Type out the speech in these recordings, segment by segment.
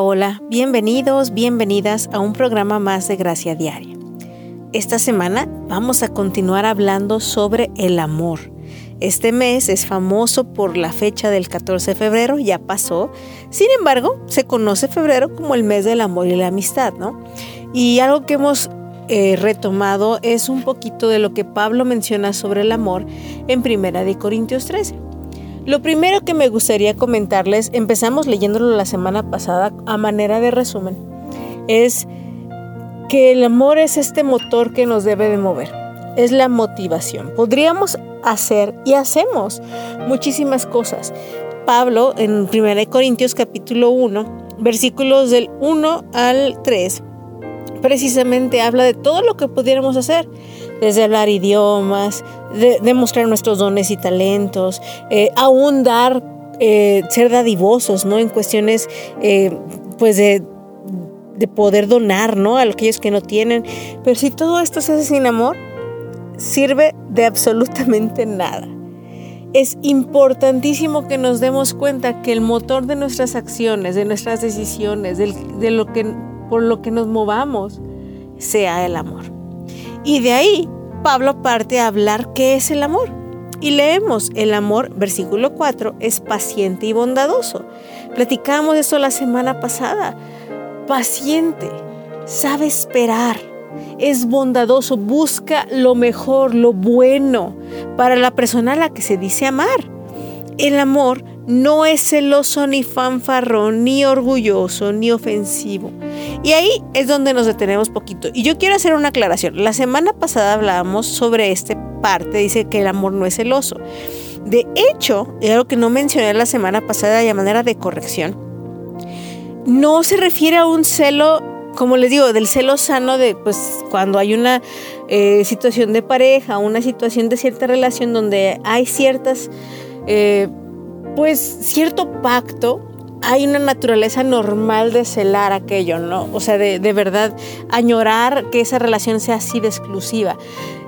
Hola, bienvenidos, bienvenidas a un programa más de Gracia Diaria. Esta semana vamos a continuar hablando sobre el amor. Este mes es famoso por la fecha del 14 de febrero, ya pasó. Sin embargo, se conoce febrero como el mes del amor y la amistad, ¿no? Y algo que hemos eh, retomado es un poquito de lo que Pablo menciona sobre el amor en Primera de Corintios 13. Lo primero que me gustaría comentarles, empezamos leyéndolo la semana pasada a manera de resumen, es que el amor es este motor que nos debe de mover, es la motivación. Podríamos hacer y hacemos muchísimas cosas. Pablo en 1 Corintios capítulo 1, versículos del 1 al 3, precisamente habla de todo lo que pudiéramos hacer desde hablar idiomas, de, demostrar nuestros dones y talentos, eh, aún dar, eh, ser dadivosos, ¿no? En cuestiones, eh, pues, de, de, poder donar, ¿no? A aquellos que no tienen. Pero si todo esto se hace sin amor, sirve de absolutamente nada. Es importantísimo que nos demos cuenta que el motor de nuestras acciones, de nuestras decisiones, de lo que, por lo que nos movamos, sea el amor. Y de ahí Pablo parte a hablar qué es el amor. Y leemos, el amor, versículo 4, es paciente y bondadoso. Platicamos eso la semana pasada. Paciente, sabe esperar, es bondadoso, busca lo mejor, lo bueno para la persona a la que se dice amar. El amor no es celoso ni fanfarrón, ni orgulloso, ni ofensivo. Y ahí es donde nos detenemos poquito. Y yo quiero hacer una aclaración. La semana pasada hablábamos sobre este parte, dice que el amor no es celoso. De hecho, es algo que no mencioné la semana pasada de manera de corrección, no se refiere a un celo como les digo, del celo sano de pues cuando hay una eh, situación de pareja, una situación de cierta relación donde hay ciertas eh, pues cierto pacto, hay una naturaleza normal de celar aquello, ¿no? O sea, de, verdad añorar que esa relación sea así de exclusiva.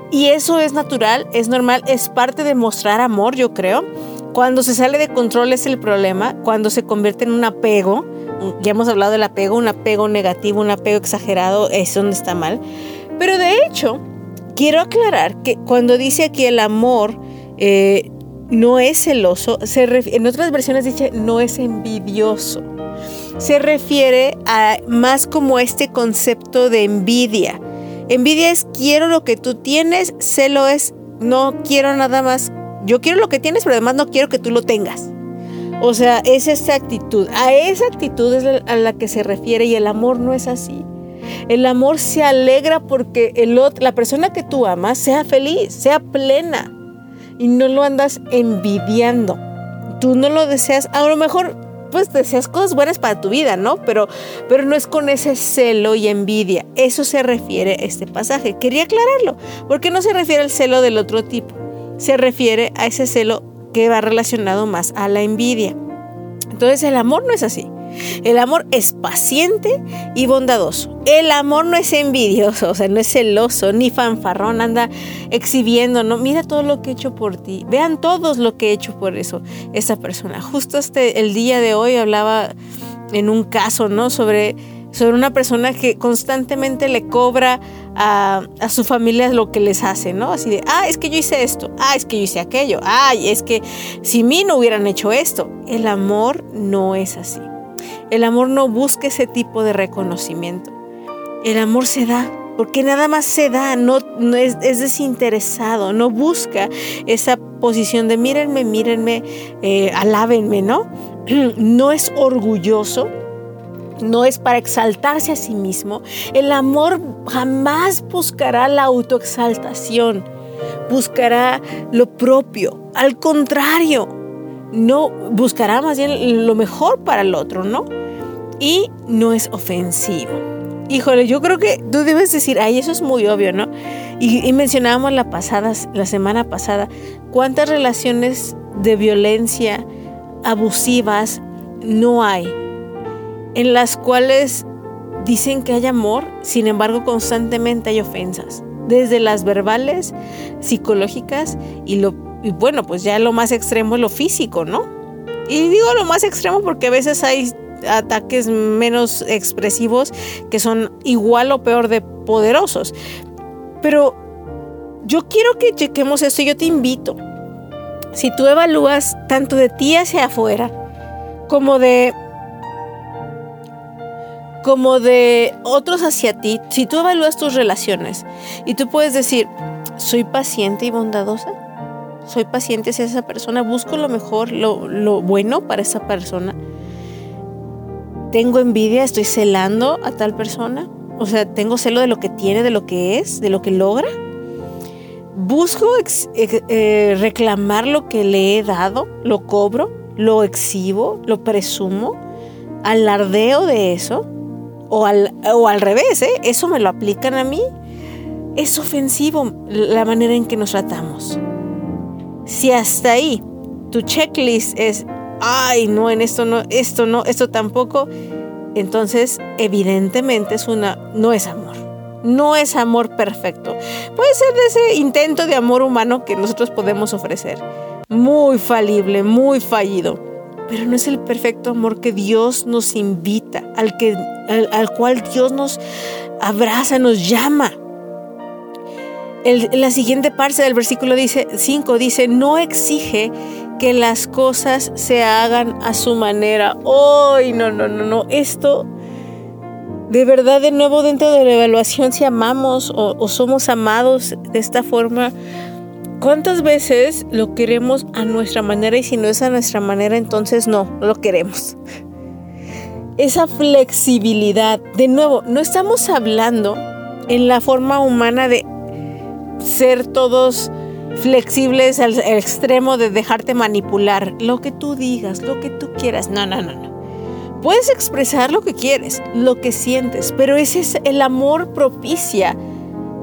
Y eso es natural, es normal, es parte de mostrar amor, yo creo. Cuando se sale de control es el problema, cuando se convierte en un apego, ya hemos hablado del apego, un apego negativo, un apego exagerado, es donde está mal. Pero de hecho, quiero aclarar que cuando dice aquí el amor, eh, no es celoso, se en otras versiones dice no es envidioso. Se refiere a más como este concepto de envidia. Envidia es quiero lo que tú tienes, celo es no quiero nada más. Yo quiero lo que tienes, pero además no quiero que tú lo tengas. O sea, es esa actitud. A esa actitud es a la que se refiere y el amor no es así. El amor se alegra porque el la persona que tú amas sea feliz, sea plena y no lo andas envidiando. Tú no lo deseas, a lo mejor pues deseas cosas buenas para tu vida, ¿no? Pero, pero no es con ese celo y envidia. Eso se refiere este pasaje. Quería aclararlo, porque no se refiere al celo del otro tipo. Se refiere a ese celo que va relacionado más a la envidia. Entonces el amor no es así. El amor es paciente y bondadoso. El amor no es envidioso, o sea, no es celoso ni fanfarrón, anda exhibiendo, no, mira todo lo que he hecho por ti. Vean todos lo que he hecho por eso, esa persona. Justo este, el día de hoy hablaba en un caso, ¿no? Sobre, sobre una persona que constantemente le cobra a, a, su familia lo que les hace, ¿no? Así de, ah, es que yo hice esto, ah, es que yo hice aquello, ay, es que si mí no hubieran hecho esto. El amor no es así. El amor no busca ese tipo de reconocimiento. El amor se da, porque nada más se da, no, es, desinteresado, no busca esa posición de mírenme, mírenme, eh, alábenme, ¿no? No es orgulloso, no es para exaltarse a sí mismo. El amor jamás buscará la autoexaltación, buscará lo propio. Al contrario, no buscará más bien lo mejor para el otro, ¿no? Y no es ofensivo. Híjole, yo creo que tú debes decir, ay, eso es muy obvio, ¿no? Y, mencionábamos la, pasada, la semana pasada cuántas relaciones de violencia abusivas no hay, en las cuales dicen que hay amor, sin embargo constantemente hay ofensas, desde las verbales, psicológicas y lo y bueno, pues ya lo más extremo es lo físico, ¿no? Y digo lo más extremo porque a veces hay ataques menos expresivos que son igual o peor de poderosos. Pero yo quiero que chequemos esto yo te invito. Si tú evalúas tanto de ti hacia afuera como de como de otros hacia ti, si tú evalúas tus relaciones y tú puedes decir, soy paciente y bondadosa, soy paciente hacia esa persona, busco lo mejor, lo, lo bueno para esa persona, tengo envidia, estoy celando a tal persona, o sea, tengo celo de lo que tiene, de lo que es, de lo que logra. Busco eh, reclamar lo que le he dado, lo cobro, lo exhibo, lo presumo, alardeo de eso o al, o al revés, ¿eh? eso me lo aplican a mí. Es ofensivo la manera en que nos tratamos. Si hasta ahí tu checklist es, ay, no, en esto no, esto no, esto tampoco, entonces evidentemente es una, no es amor. No es amor perfecto. Puede ser de ese intento de amor humano que nosotros podemos ofrecer. Muy falible, muy fallido pero no es el perfecto amor que Dios nos invita, al, que, al, cual Dios nos abraza, nos llama. La siguiente parte del versículo dice, 5 dice, no exige que las cosas se hagan a su manera. ¡Ay, no, no, no, no! Esto, de verdad, de nuevo dentro de la evaluación, si amamos o, o somos amados de esta forma, ¿Cuántas veces lo queremos a nuestra manera y si no es a nuestra manera, entonces no, no lo queremos? Esa flexibilidad, de nuevo, no estamos hablando en la forma humana de ser todos flexibles al extremo de dejarte manipular, lo que tú digas, lo que tú quieras. No, no, no, no. Puedes expresar lo que quieres, lo que sientes, pero ese es el amor propicia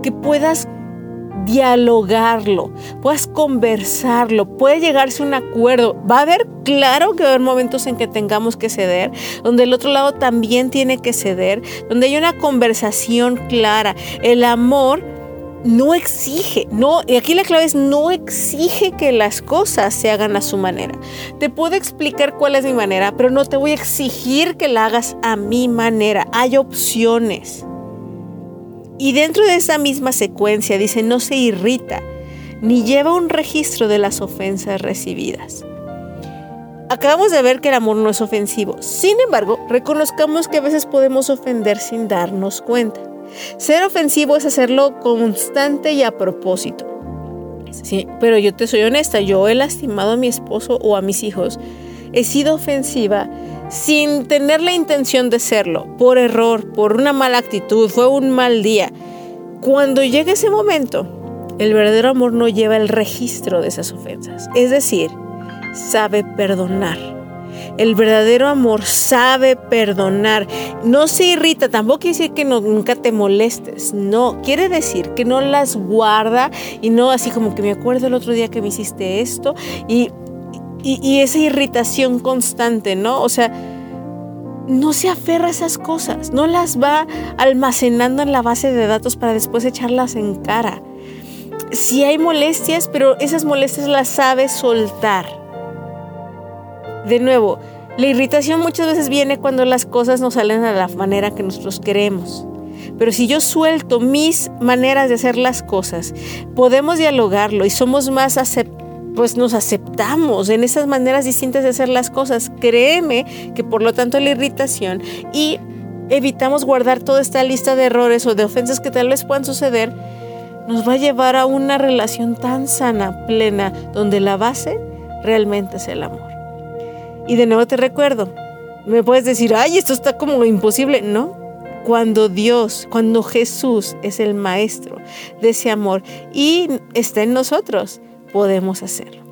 que puedas dialogarlo, puedas conversarlo, puede llegarse a un acuerdo. Va a haber, claro que va a haber momentos en que tengamos que ceder, donde el otro lado también tiene que ceder, donde hay una conversación clara. El amor no exige, no, y aquí la clave es no exige que las cosas se hagan a su manera. Te puedo explicar cuál es mi manera, pero no te voy a exigir que la hagas a mi manera. Hay opciones. Y dentro de esa misma secuencia dice, no se irrita, ni lleva un registro de las ofensas recibidas. Acabamos de ver que el amor no es ofensivo. Sin embargo, reconozcamos que a veces podemos ofender sin darnos cuenta. Ser ofensivo es hacerlo constante y a propósito. Sí, pero yo te soy honesta, yo he lastimado a mi esposo o a mis hijos. He sido ofensiva sin tener la intención de serlo, por error, por una mala actitud, fue un mal día. Cuando llega ese momento, el verdadero amor no lleva el registro de esas ofensas, es decir, sabe perdonar. El verdadero amor sabe perdonar. No se irrita, tampoco quiere decir que nunca te molestes. No, quiere decir que no las guarda y no así como que me acuerdo el otro día que me hiciste esto y y, esa irritación constante, ¿no? O sea, no se aferra a esas cosas, no las va almacenando en la base de datos para después echarlas en cara. Sí hay molestias, pero esas molestias las sabe soltar. De nuevo, la irritación muchas veces viene cuando las cosas no salen a la manera que nosotros queremos. Pero si yo suelto mis maneras de hacer las cosas, podemos dialogarlo y somos más pues nos aceptamos en esas maneras distintas de hacer las cosas. Créeme que por lo tanto la irritación y evitamos guardar toda esta lista de errores o de ofensas que tal vez puedan suceder, nos va a llevar a una relación tan sana, plena, donde la base realmente es el amor. Y de nuevo te recuerdo, me puedes decir, ay, esto está como imposible. No, cuando Dios, cuando Jesús es el maestro de ese amor y está en nosotros, podemos hacerlo.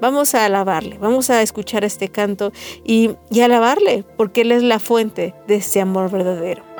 Vamos a alabarle, vamos a escuchar este canto y, alabarle, porque Él es la fuente de este amor verdadero.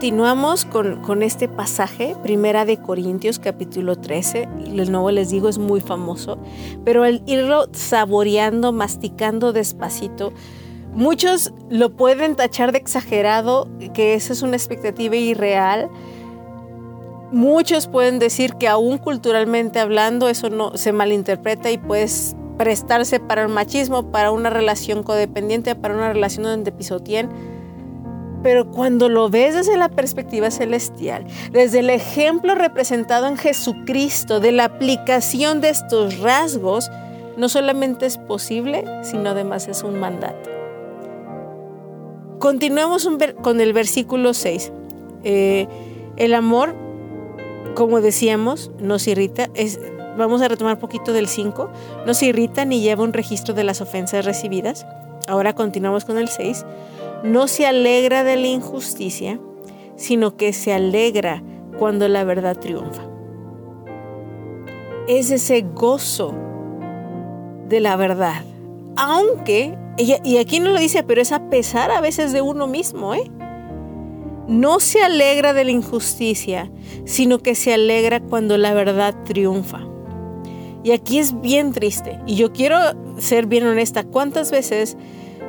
Continuamos con, con este pasaje, Primera de Corintios capítulo 13. De nuevo les digo, es muy famoso, pero el irlo saboreando, masticando despacito, muchos lo pueden tachar de exagerado, que esa es una expectativa irreal. Muchos pueden decir que aún culturalmente hablando eso no se malinterpreta y puedes prestarse para el machismo, para una relación codependiente, para una relación donde pisoteen. Pero cuando lo ves desde la perspectiva celestial, desde el ejemplo representado en Jesucristo, de la aplicación de estos rasgos, no solamente es posible, sino además es un mandato. Continuemos con el versículo 6. Eh, el amor, como decíamos, nos irrita. Es, vamos a retomar un poquito del 5, no se irrita ni lleva un registro de las ofensas recibidas. Ahora continuamos con el 6. No se alegra de la injusticia, sino que se alegra cuando la verdad triunfa. Es ese gozo de la verdad. Aunque, y aquí no lo dice, pero es a pesar a veces de uno mismo, ¿eh? No se alegra de la injusticia, sino que se alegra cuando la verdad triunfa. Y aquí es bien triste. Y yo quiero ser bien honesta. ¿Cuántas veces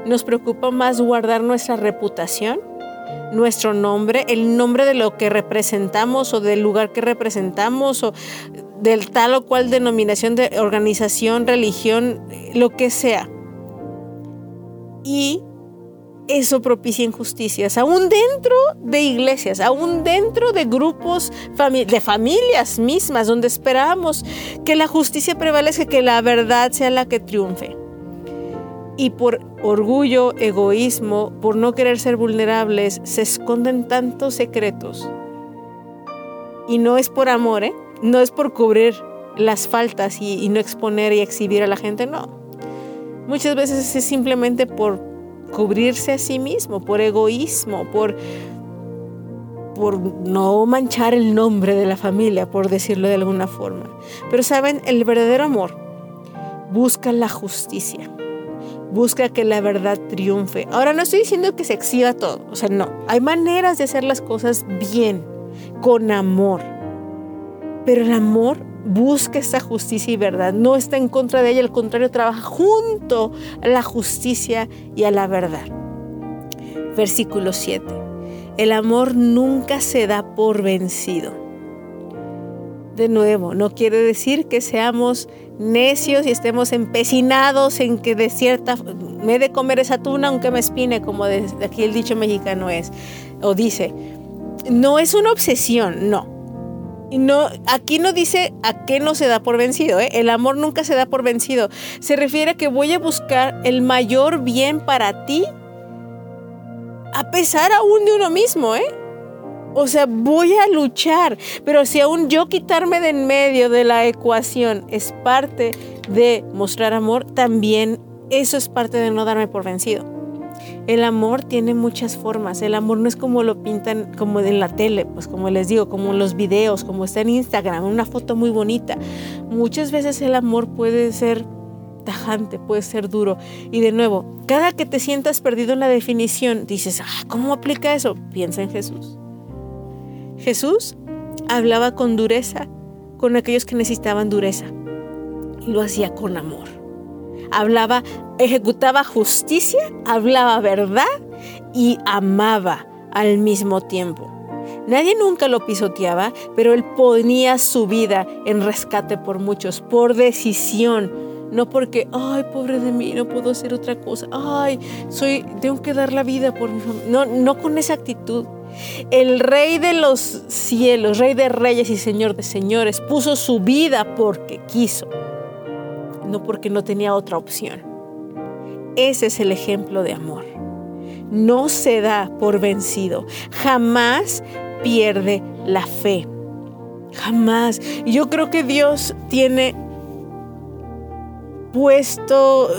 nos preocupa más guardar nuestra reputación, nuestro nombre, el nombre de lo que representamos o del lugar que representamos o del tal o cual denominación de organización, religión, lo que sea? Y eso propicia injusticias, aún dentro de iglesias, aún dentro de grupos de familias mismas, donde esperamos que la justicia prevalezca, que la verdad sea la que triunfe. Y por orgullo, egoísmo, por no querer ser vulnerables, se esconden tantos secretos. Y no es por amor, ¿eh? no es por cubrir las faltas y, no exponer y exhibir a la gente, no. Muchas veces es simplemente por cubrirse a sí mismo, por egoísmo, por, por no manchar el nombre de la familia, por decirlo de alguna forma. Pero saben, el verdadero amor busca la justicia, busca que la verdad triunfe. Ahora no estoy diciendo que se exhiba todo, o sea, no, hay maneras de hacer las cosas bien, con amor. Pero el amor busca esa justicia y verdad, no está en contra de ella, al contrario, trabaja junto a la justicia y a la verdad. Versículo 7. El amor nunca se da por vencido. De nuevo, no quiere decir que seamos necios y estemos empecinados en que de cierta me he de comer esa tuna aunque me espine, como de aquí el dicho mexicano es, o dice. No es una obsesión, no no, aquí no dice a qué no se da por vencido, ¿eh? el amor nunca se da por vencido. Se refiere a que voy a buscar el mayor bien para ti, a pesar aún de uno mismo, ¿eh? O sea, voy a luchar, pero si aún yo quitarme de en medio de la ecuación es parte de mostrar amor, también eso es parte de no darme por vencido. El amor tiene muchas formas. El amor no es como lo pintan como en la tele, pues como les digo, como en los videos, como está en Instagram, una foto muy bonita. Muchas veces el amor puede ser tajante, puede ser duro. Y de nuevo, cada que te sientas perdido en la definición, dices, ah, ¿cómo aplica eso? Piensa en Jesús. Jesús hablaba con dureza con aquellos que necesitaban dureza y lo hacía con amor hablaba, ejecutaba justicia, hablaba verdad y amaba al mismo tiempo. Nadie nunca lo pisoteaba, pero él ponía su vida en rescate por muchos, por decisión, no porque, ay, pobre de mí, no puedo hacer otra cosa, ay, soy, tengo que dar la vida por mi familia. No, no con esa actitud. El rey de los cielos, rey de reyes y señor de señores, puso su vida porque quiso no porque no tenía otra opción. Ese es el ejemplo de amor. No se da por vencido. Jamás pierde la fe. Jamás. Yo creo que Dios tiene puesto...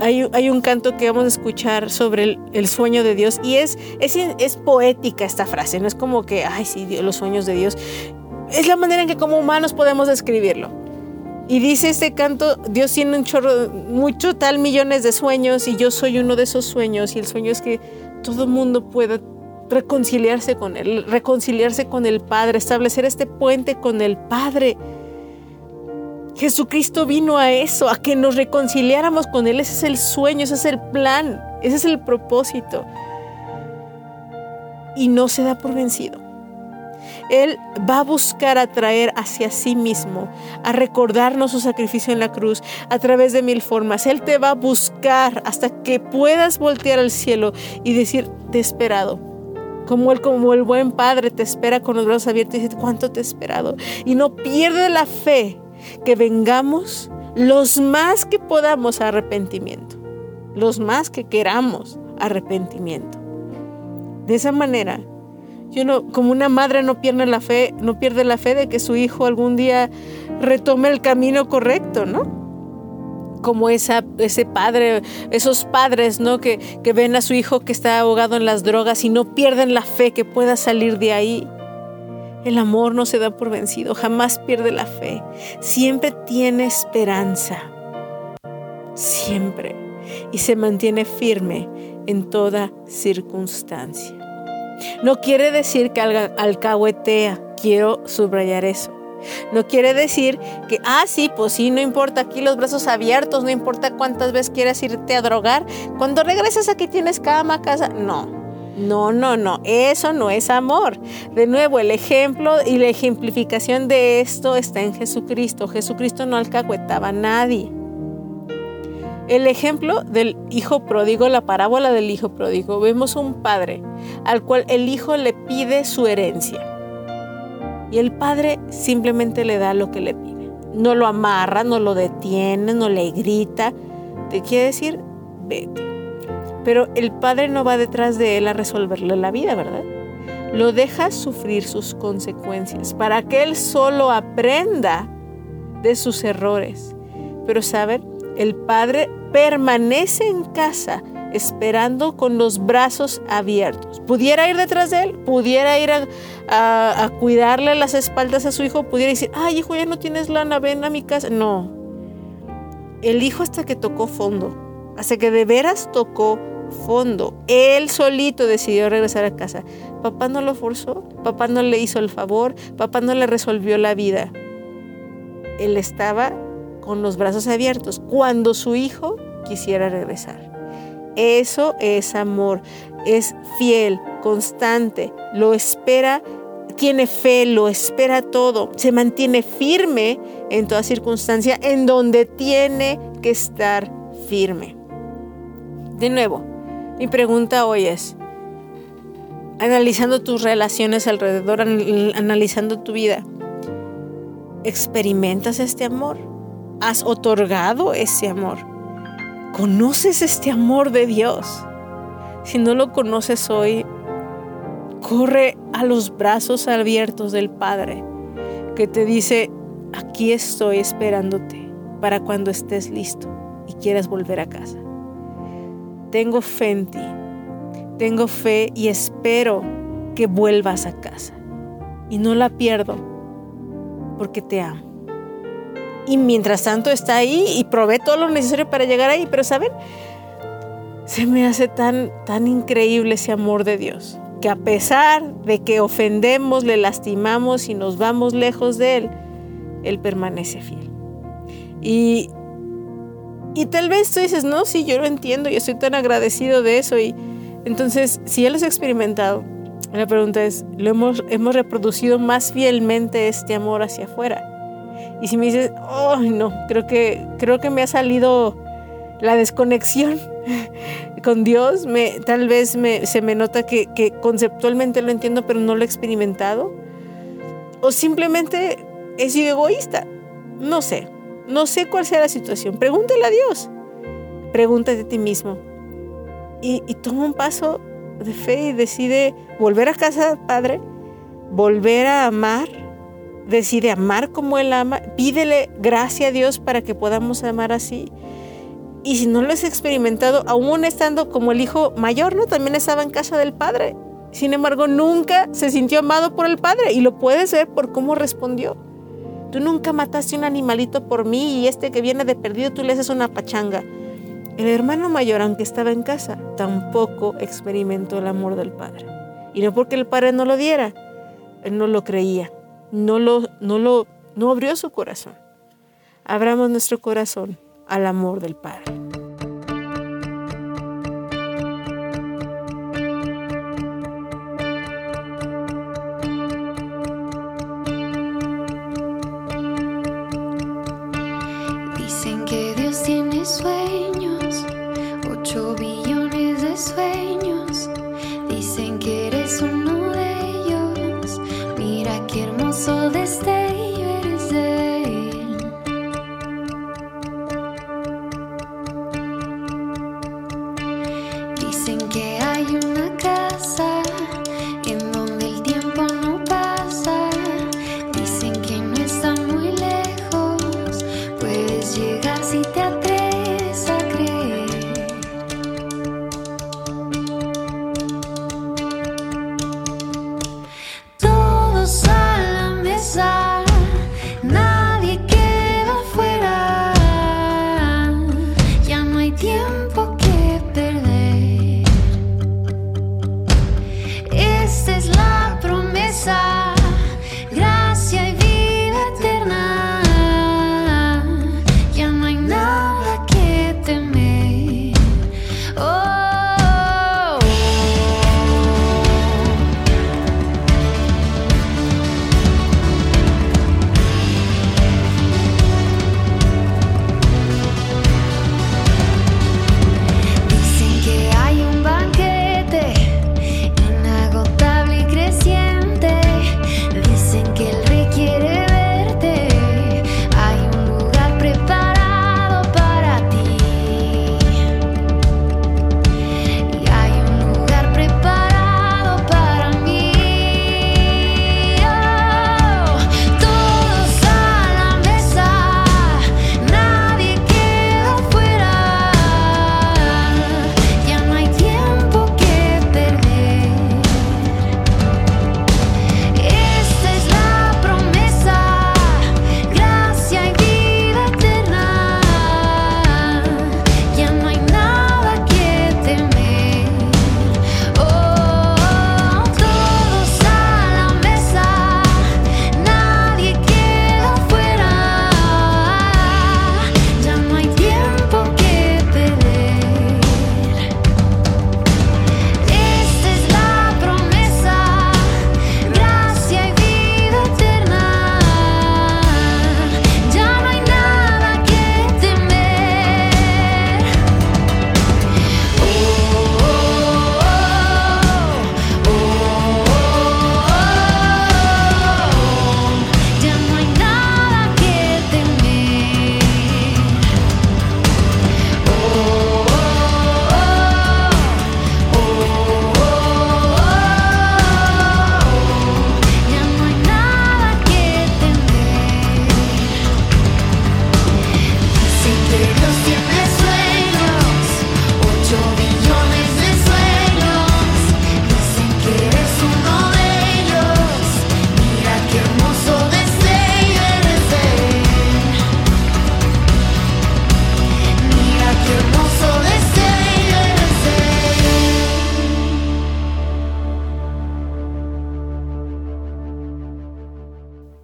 Hay, un canto que vamos a escuchar sobre el, sueño de Dios y es, es, es, poética esta frase, no es como que, ay, sí, los sueños de Dios. Es la manera en que como humanos podemos describirlo. Y dice este canto, Dios tiene un chorro, mucho tal millones de sueños y yo soy uno de esos sueños y el sueño es que todo el mundo pueda reconciliarse con Él, reconciliarse con el Padre, establecer este puente con el Padre. Jesucristo vino a eso, a que nos reconciliáramos con Él. Ese es el sueño, ese es el plan, ese es el propósito. Y no se da por vencido. Él va a buscar atraer hacia sí mismo, a recordarnos su sacrificio en la cruz a través de mil formas. Él te va a buscar hasta que puedas voltear al cielo y decir, te he esperado. Como como el buen padre te espera con los brazos abiertos y dice, ¿cuánto te he esperado? Y no pierde la fe que vengamos los más que podamos a arrepentimiento, los más que queramos arrepentimiento. De esa manera, yo no, como una madre no pierde la fe, no pierde la fe de que su hijo algún día retome el camino correcto, ¿no? como esa, ese padre, esos padres, ¿no? Que, que ven a su hijo que está ahogado en las drogas y no pierden la fe que pueda salir de ahí. El amor no se da por vencido, jamás pierde la fe, siempre tiene esperanza, siempre, y se mantiene firme en toda circunstancia. No quiere decir que alcahuetea, quiero subrayar eso. No quiere decir que, ah, sí, pues sí, no importa aquí los brazos abiertos, no importa cuántas veces quieras irte a drogar. Cuando regresas aquí tienes cama, casa. No, no, no, no, eso no es amor. De nuevo, el ejemplo y la ejemplificación de esto está en Jesucristo. Jesucristo no alcahuetaba a nadie. El ejemplo del hijo pródigo, la parábola del hijo pródigo, vemos un padre al cual el hijo le pide su herencia. Y el padre simplemente le da lo que le pide. No lo amarra, no lo detiene, no le grita. Te quiere decir, vete. Pero el padre no va detrás de él a resolverle la vida, ¿verdad? Lo deja sufrir sus consecuencias para que él solo aprenda de sus errores. Pero saben, el padre permanece en casa esperando con los brazos abiertos. Pudiera ir detrás de él, pudiera ir a, cuidarle las espaldas a su hijo, pudiera decir, ay hijo, ya no tienes lana, ven a mi casa. No, el hijo hasta que tocó fondo, hasta que de veras tocó fondo. Él solito decidió regresar a casa. Papá no lo forzó, papá no le hizo el favor, papá no le resolvió la vida. Él estaba con los brazos abiertos cuando su hijo quisiera regresar. Eso es amor, es fiel, constante, lo espera, tiene fe, lo espera todo, se mantiene firme en toda circunstancia en donde tiene que estar firme. De nuevo, mi pregunta hoy es, analizando tus relaciones alrededor, analizando tu vida, ¿experimentas este amor? ¿Has otorgado ese amor? ¿Conoces este amor de Dios? Si no lo conoces hoy, corre a los brazos abiertos del Padre que te dice, aquí estoy esperándote para cuando estés listo y quieras volver a casa. Tengo fe en ti, tengo fe y espero que vuelvas a casa. Y no la pierdo porque te amo y mientras tanto está ahí y provee todo lo necesario para llegar ahí. Pero ¿saben? Se me hace tan, tan increíble ese amor de Dios, que a pesar de que ofendemos, le lastimamos y nos vamos lejos de Él, Él permanece fiel. Y, y tal vez tú dices, no, sí, yo lo entiendo, yo estoy tan agradecido de eso. Y entonces, si Él lo ha experimentado, la pregunta es, ¿lo hemos, hemos reproducido más fielmente este amor hacia afuera? Y si me dices, oh, no, creo que, creo que me ha salido la desconexión con Dios, tal vez se me nota que, que conceptualmente lo entiendo, pero no lo he experimentado. O simplemente he sido egoísta. No sé, no sé cuál sea la situación. Pregúntale a Dios. Pregúntate a ti mismo. Y, toma un paso de fe y decide volver a casa, Padre, volver a amar decide amar como Él ama, pídele gracia a Dios para que podamos amar así. Y si no lo has experimentado, aún estando como el hijo mayor, ¿no? También estaba en casa del padre. Sin embargo, nunca se sintió amado por el padre y lo puedes ver por cómo respondió. Tú nunca mataste un animalito por mí y este que viene de perdido tú le haces una pachanga. El hermano mayor, aunque estaba en casa, tampoco experimentó el amor del padre. Y no porque el padre no lo diera, él no lo creía no lo, no lo, no abrió su corazón. Abramos nuestro corazón al amor del Padre.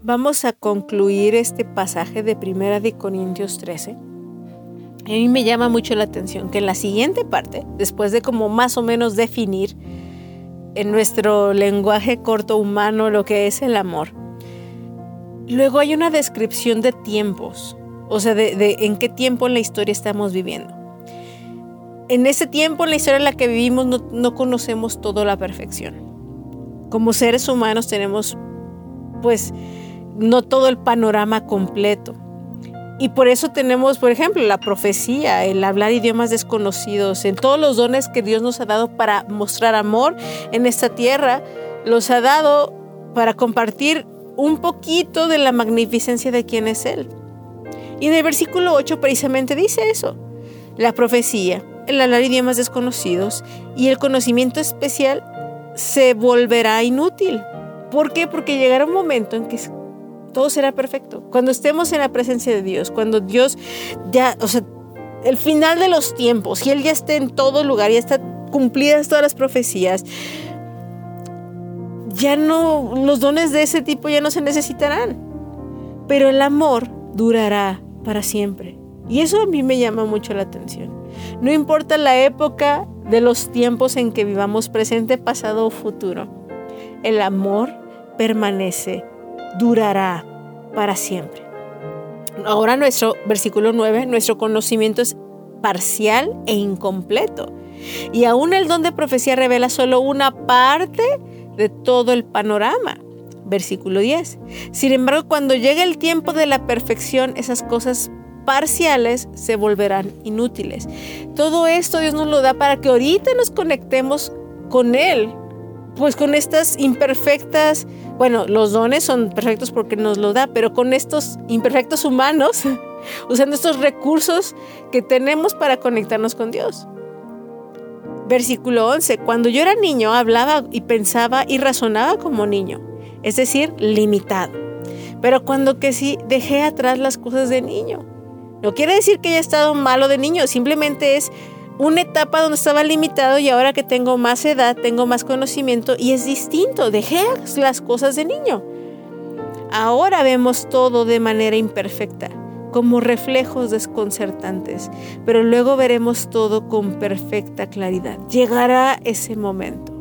Vamos a concluir este pasaje de Primera de Corintios 13. A mí me llama mucho la atención que en la siguiente parte, después de como más o menos definir en nuestro lenguaje corto humano lo que es el amor, luego hay una descripción de tiempos, o sea, de, en qué tiempo en la historia estamos viviendo. En ese tiempo en la historia en la que vivimos no, no conocemos toda la perfección. Como seres humanos tenemos pues no todo el panorama completo. Y por eso tenemos, por ejemplo, la profecía, el hablar idiomas desconocidos, en todos los dones que Dios nos ha dado para mostrar amor en esta tierra, los ha dado para compartir un poquito de la magnificencia de quién es Él. Y en el versículo 8 precisamente dice eso, la profecía, el hablar idiomas desconocidos y el conocimiento especial se volverá inútil. ¿Por qué? Porque llegará un momento en que todo será perfecto. Cuando estemos en la presencia de Dios, cuando Dios ya, o sea, el final de los tiempos, y Él ya esté en todo lugar, ya está cumplidas todas las profecías, ya no, los dones de ese tipo ya no se necesitarán. Pero el amor durará para siempre. Y eso a mí me llama mucho la atención. No importa la época de los tiempos en que vivamos, presente, pasado o futuro, el amor permanece durará para siempre. Ahora nuestro versículo 9, nuestro conocimiento es parcial e incompleto. Y aún el don de profecía revela solo una parte de todo el panorama. Versículo 10. Sin embargo, cuando llegue el tiempo de la perfección, esas cosas parciales se volverán inútiles. Todo esto Dios nos lo da para que ahorita nos conectemos con Él, pues con estas imperfectas bueno, los dones son perfectos porque nos lo da, pero con estos imperfectos humanos, usando estos recursos que tenemos para conectarnos con Dios. Versículo 11. Cuando yo era niño, hablaba y pensaba y razonaba como niño, es decir, limitado. Pero cuando que sí, dejé atrás las cosas de niño. No quiere decir que haya estado malo de niño, simplemente es una etapa donde estaba limitado y ahora que tengo más edad, tengo más conocimiento y es distinto. Dejé las cosas de niño. Ahora vemos todo de manera imperfecta, como reflejos desconcertantes, pero luego veremos todo con perfecta claridad. Llegará ese momento.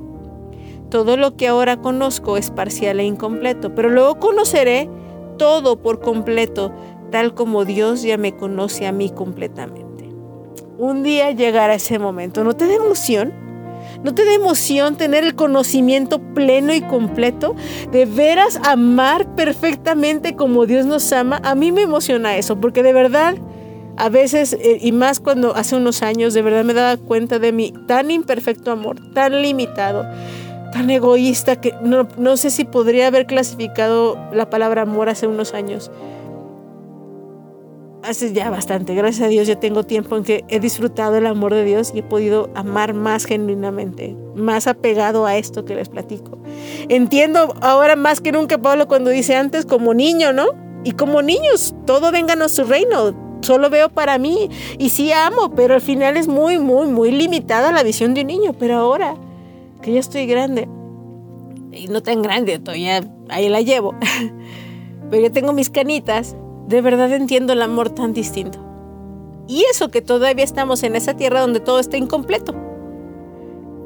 Todo lo que ahora conozco es parcial e incompleto, pero luego conoceré todo por completo, tal como Dios ya me conoce a mí completamente un día llegará ese momento. ¿No te da emoción? ¿No te da emoción tener el conocimiento pleno y completo? De veras amar perfectamente como Dios nos ama. A mí me emociona eso, porque de verdad, a veces, eh, y más cuando hace unos años, de verdad me daba cuenta de mi tan imperfecto amor, tan limitado, tan egoísta, que no, no sé si podría haber clasificado la palabra amor hace unos años hace ya bastante. Gracias a Dios ya tengo tiempo en que he disfrutado el amor de Dios y he podido amar más genuinamente, más apegado a esto que les platico. Entiendo ahora más que nunca Pablo cuando dice antes como niño, ¿no? Y como niños, todo venga a su reino. Solo veo para mí y sí amo, pero al final es muy, muy, muy limitada la visión de un niño. Pero ahora que ya estoy grande, y no tan grande, todavía ahí la llevo, pero ya tengo mis canitas, de verdad entiendo el amor tan distinto. Y eso que todavía estamos en esa tierra donde todo está incompleto.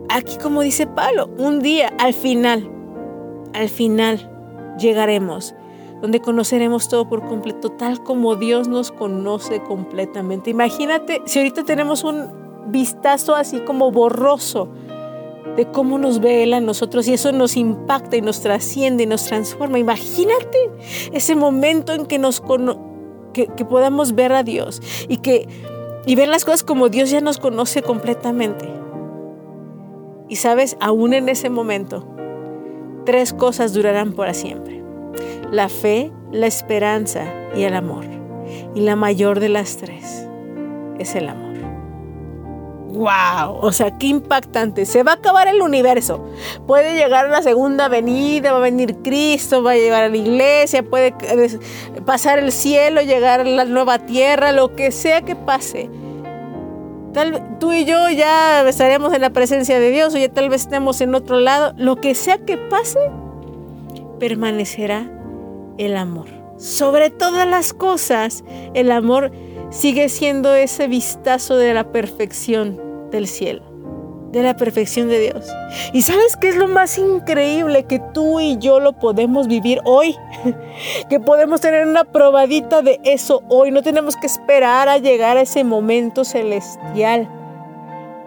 Aquí como dice Pablo, un día, al final, al final llegaremos, donde conoceremos todo por completo, tal como Dios nos conoce completamente. Imagínate si ahorita tenemos un vistazo así como borroso de cómo nos ve Él a nosotros y eso nos impacta y nos trasciende y nos transforma. Imagínate ese momento en que, nos que, podamos ver a Dios y, que, y ver las cosas como Dios ya nos conoce completamente. Y sabes, aún en ese momento, tres cosas durarán para siempre. La fe, la esperanza y el amor. Y la mayor de las tres es el amor wow, o sea, qué impactante. Se va a acabar el universo. Puede llegar la segunda venida, va a venir Cristo, va a llegar a la iglesia, puede pasar el cielo, llegar a la nueva tierra, lo que sea que pase. Tal, tú y yo ya estaremos en la presencia de Dios o ya tal vez estemos en otro lado. Lo que sea que pase, permanecerá el amor. Sobre todas las cosas, el amor sigue siendo ese vistazo de la perfección del cielo, de la perfección de Dios. ¿Y sabes qué es lo más increíble? Que tú y yo lo podemos vivir hoy, que podemos tener una probadita de eso hoy, no tenemos que esperar a llegar a ese momento celestial.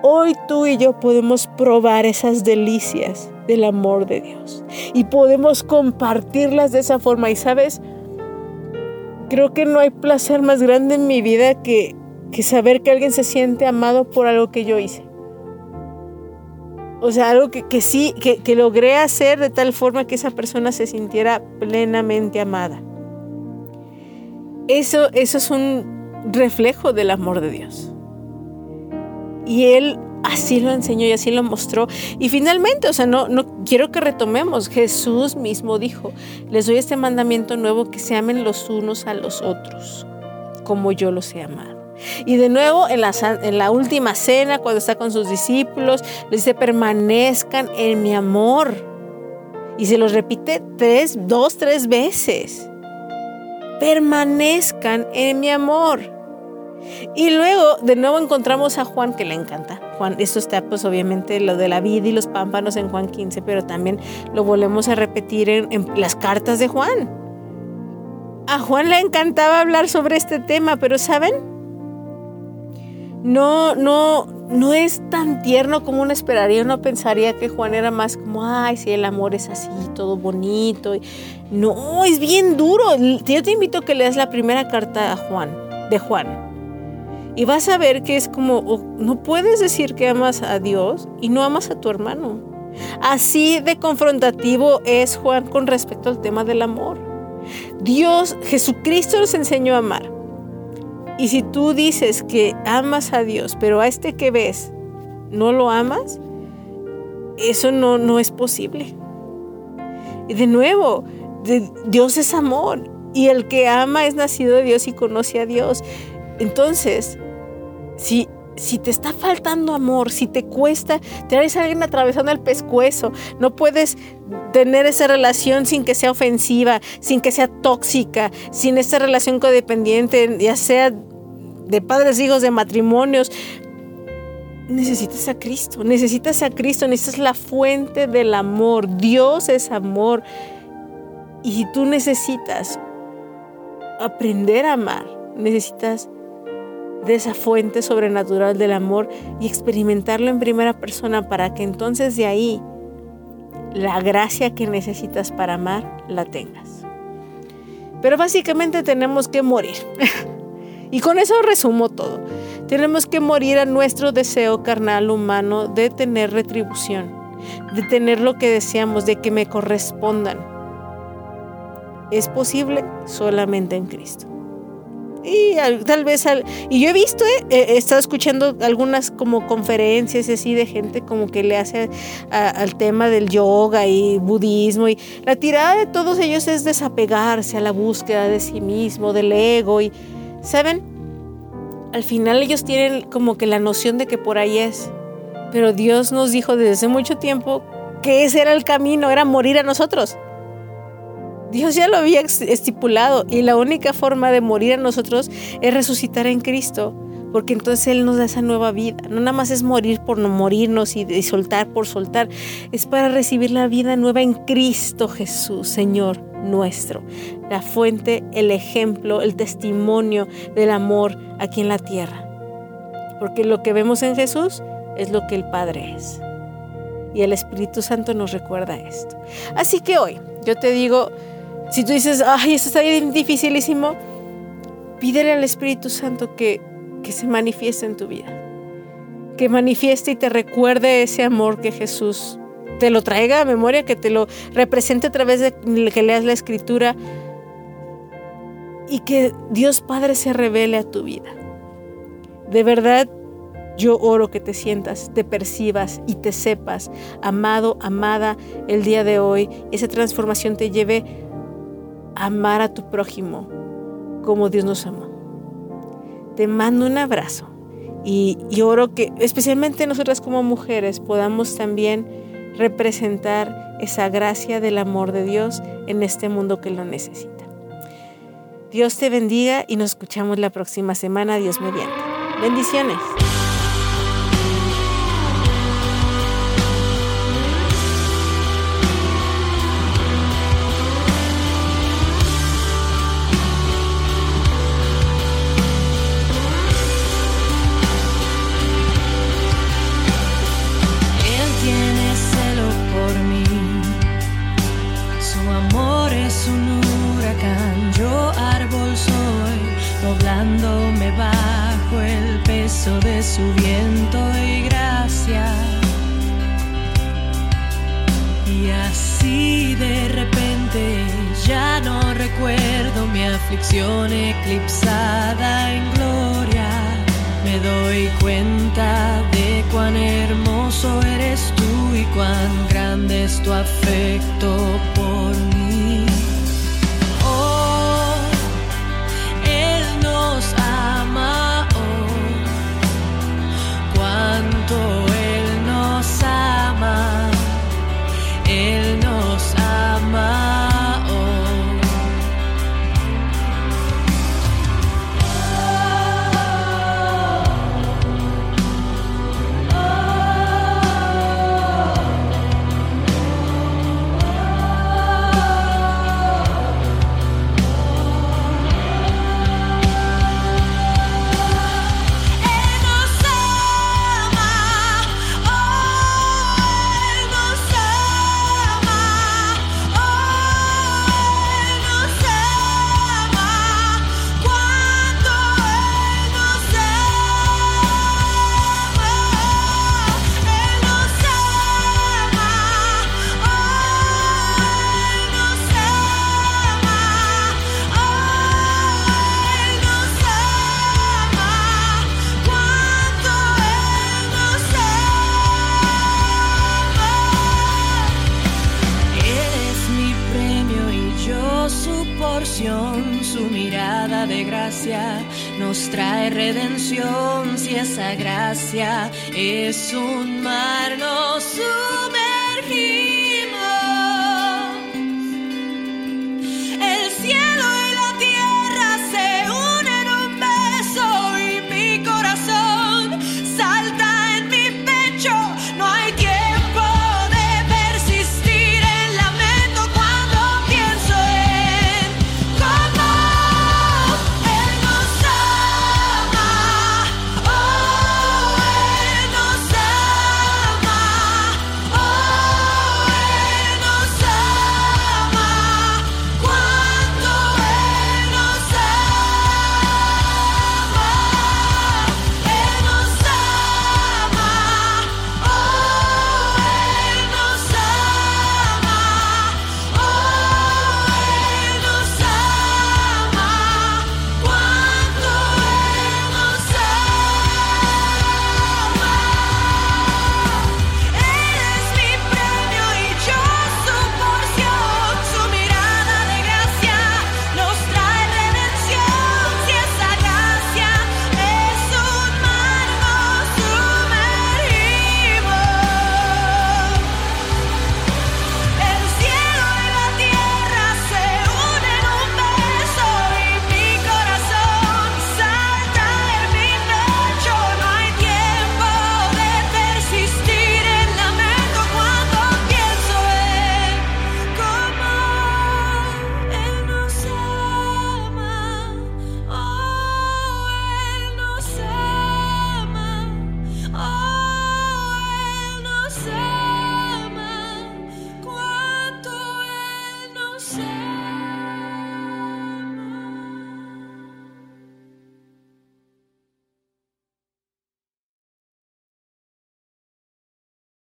Hoy tú y yo podemos probar esas delicias del amor de Dios y podemos compartirlas de esa forma. Y sabes, creo que no hay placer más grande en mi vida que, que saber que alguien se siente amado por algo que yo hice. O sea, algo que, que sí, que, que logré hacer de tal forma que esa persona se sintiera plenamente amada. Eso, eso es un reflejo del amor de Dios. Y Él así lo enseñó y así lo mostró. Y finalmente, o sea, no, no quiero que retomemos. Jesús mismo dijo, les doy este mandamiento nuevo que se amen los unos a los otros, como yo los he amado. Y de nuevo, en la, en la última cena, cuando está con sus discípulos, les dice, permanezcan en mi amor. Y se los repite tres, dos, tres veces. Permanezcan en mi amor. Y luego de nuevo encontramos a Juan que le encanta. Juan, esto está pues obviamente lo de la vida y los pámpanos en Juan 15, pero también lo volvemos a repetir en, las cartas de Juan. A Juan le encantaba hablar sobre este tema, pero ¿saben? No, no, no es tan tierno como uno esperaría. Uno pensaría que Juan era más como, ay, sí, el amor es así, todo bonito. No, es bien duro. Yo te invito a que leas la primera carta a Juan, de Juan. Y vas a ver que es como, no puedes decir que amas a Dios y no amas a tu hermano. Así de confrontativo es Juan con respecto al tema del amor. Dios, Jesucristo nos enseñó a amar. Y si tú dices que amas a Dios, pero a este que ves no lo amas, eso no, no es posible. Y de nuevo, Dios es amor y el que ama es nacido de Dios y conoce a Dios. Entonces, si, si te está faltando amor, si te cuesta, te a alguien atravesando el pescuezo, no puedes tener esa relación sin que sea ofensiva, sin que sea tóxica, sin esa relación codependiente, ya sea de padres, hijos, de matrimonios. Necesitas a Cristo, necesitas a Cristo, necesitas la fuente del amor. Dios es amor. Y tú necesitas aprender a amar, necesitas de esa fuente sobrenatural del amor y experimentarlo en primera persona para que entonces de ahí la gracia que necesitas para amar la tengas. Pero básicamente tenemos que morir. y con eso resumo todo. Tenemos que morir a nuestro deseo carnal humano de tener retribución, de tener lo que deseamos, de que me correspondan. Es posible solamente en Cristo. Y tal vez, y yo he visto, eh, he estado escuchando algunas como conferencias así de gente como que le hace al tema del yoga y budismo y la tirada de todos ellos es desapegarse a la búsqueda de sí mismo, del ego y, ¿saben? Al final ellos tienen como que la noción de que por ahí es, pero Dios nos dijo desde hace mucho tiempo que ese era el camino, era morir a nosotros. Dios ya lo había estipulado y la única forma de morir a nosotros es resucitar en Cristo, porque entonces Él nos da esa nueva vida. No nada más es morir por no morirnos y, soltar por soltar, es para recibir la vida nueva en Cristo Jesús, Señor nuestro, la fuente, el ejemplo, el testimonio del amor aquí en la tierra. Porque lo que vemos en Jesús es lo que el Padre es. Y el Espíritu Santo nos recuerda esto. Así que hoy yo te digo, si tú dices, ay, esto está bien dificilísimo, pídele al Espíritu Santo que, que se manifieste en tu vida. Que manifieste y te recuerde ese amor que Jesús te lo traiga a memoria, que te lo represente a través de que leas la escritura y que Dios Padre se revele a tu vida. De verdad, yo oro que te sientas, te percibas y te sepas amado, amada el día de hoy. Esa transformación te lleve amar a tu prójimo como Dios nos amó. Te mando un abrazo y, oro que especialmente nosotras como mujeres podamos también representar esa gracia del amor de Dios en este mundo que lo necesita. Dios te bendiga y nos escuchamos la próxima semana, Dios mediante. Bendiciones. eclipsada en gloria, me doy cuenta de cuán hermoso eres tú y cuán grande es tu afecto.